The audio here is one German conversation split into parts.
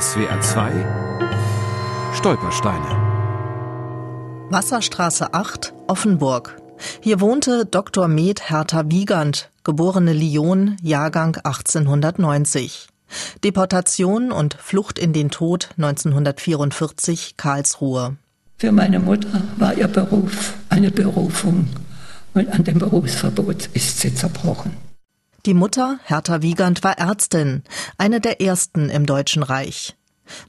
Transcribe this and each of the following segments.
SWR 2 Stolpersteine Wasserstraße 8, Offenburg. Hier wohnte Dr. Med Hertha Wiegand, geborene Lyon, Jahrgang 1890. Deportation und Flucht in den Tod 1944 Karlsruhe. Für meine Mutter war ihr Beruf eine Berufung und an dem Berufsverbot ist sie zerbrochen. Die Mutter, Hertha Wiegand, war Ärztin, eine der ersten im Deutschen Reich.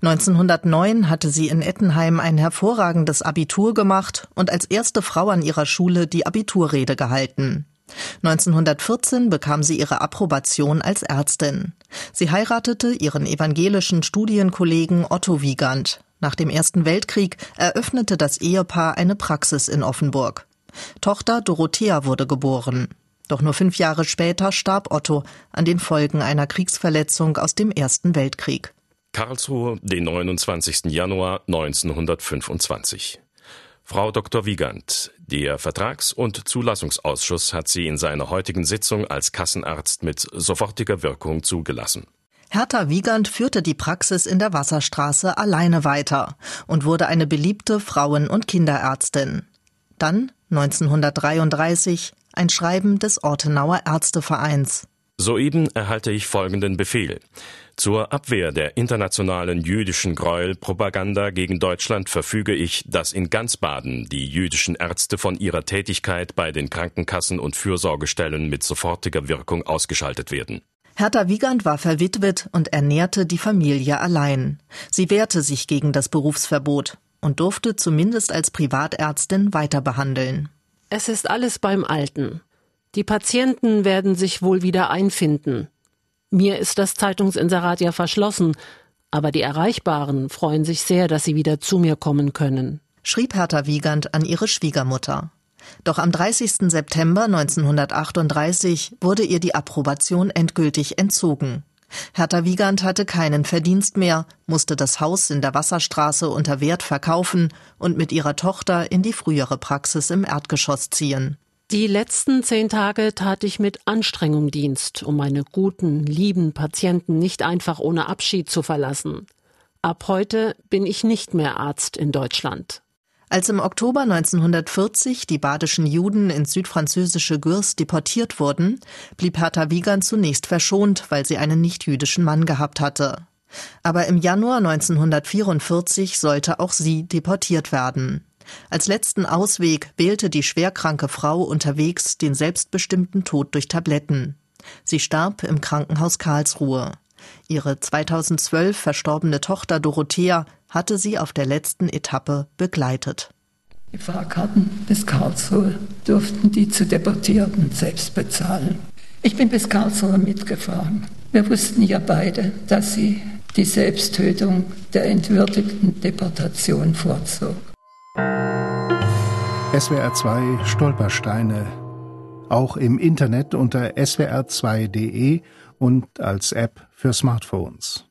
1909 hatte sie in Ettenheim ein hervorragendes Abitur gemacht und als erste Frau an ihrer Schule die Abiturrede gehalten. 1914 bekam sie ihre Approbation als Ärztin. Sie heiratete ihren evangelischen Studienkollegen Otto Wiegand. Nach dem Ersten Weltkrieg eröffnete das Ehepaar eine Praxis in Offenburg. Tochter Dorothea wurde geboren. Doch nur fünf Jahre später starb Otto an den Folgen einer Kriegsverletzung aus dem Ersten Weltkrieg. Karlsruhe, den 29. Januar 1925. Frau Dr. Wiegand, der Vertrags- und Zulassungsausschuss hat Sie in seiner heutigen Sitzung als Kassenarzt mit sofortiger Wirkung zugelassen. Hertha Wiegand führte die Praxis in der Wasserstraße alleine weiter und wurde eine beliebte Frauen- und Kinderärztin. Dann 1933 ein Schreiben des Ortenauer Ärztevereins. Soeben erhalte ich folgenden Befehl. Zur Abwehr der internationalen jüdischen Gräuelpropaganda gegen Deutschland verfüge ich, dass in ganz Baden die jüdischen Ärzte von ihrer Tätigkeit bei den Krankenkassen und Fürsorgestellen mit sofortiger Wirkung ausgeschaltet werden. Hertha Wiegand war verwitwet und ernährte die Familie allein. Sie wehrte sich gegen das Berufsverbot und durfte zumindest als Privatärztin weiter behandeln. Es ist alles beim Alten. Die Patienten werden sich wohl wieder einfinden. Mir ist das Zeitungsinserat ja verschlossen, aber die Erreichbaren freuen sich sehr, dass sie wieder zu mir kommen können. Schrieb Hertha Wiegand an ihre Schwiegermutter. Doch am 30. September 1938 wurde ihr die Approbation endgültig entzogen. Hertha Wiegand hatte keinen Verdienst mehr, musste das Haus in der Wasserstraße unter Wert verkaufen und mit ihrer Tochter in die frühere Praxis im Erdgeschoss ziehen. Die letzten zehn Tage tat ich mit Anstrengung Dienst, um meine guten, lieben Patienten nicht einfach ohne Abschied zu verlassen. Ab heute bin ich nicht mehr Arzt in Deutschland. Als im Oktober 1940 die badischen Juden ins südfranzösische Gürs deportiert wurden, blieb Hertha Wiegand zunächst verschont, weil sie einen nichtjüdischen Mann gehabt hatte. Aber im Januar 1944 sollte auch sie deportiert werden. Als letzten Ausweg wählte die schwerkranke Frau unterwegs den selbstbestimmten Tod durch Tabletten. Sie starb im Krankenhaus Karlsruhe. Ihre 2012 verstorbene Tochter Dorothea hatte sie auf der letzten Etappe begleitet. Die Fahrkarten bis Karlsruhe durften die zu Deportierten selbst bezahlen. Ich bin bis Karlsruhe mitgefahren. Wir wussten ja beide, dass sie die Selbsttötung der entwürdigten Deportation vorzog. SWR 2 Stolpersteine. Auch im Internet unter swr2.de und als App für Smartphones.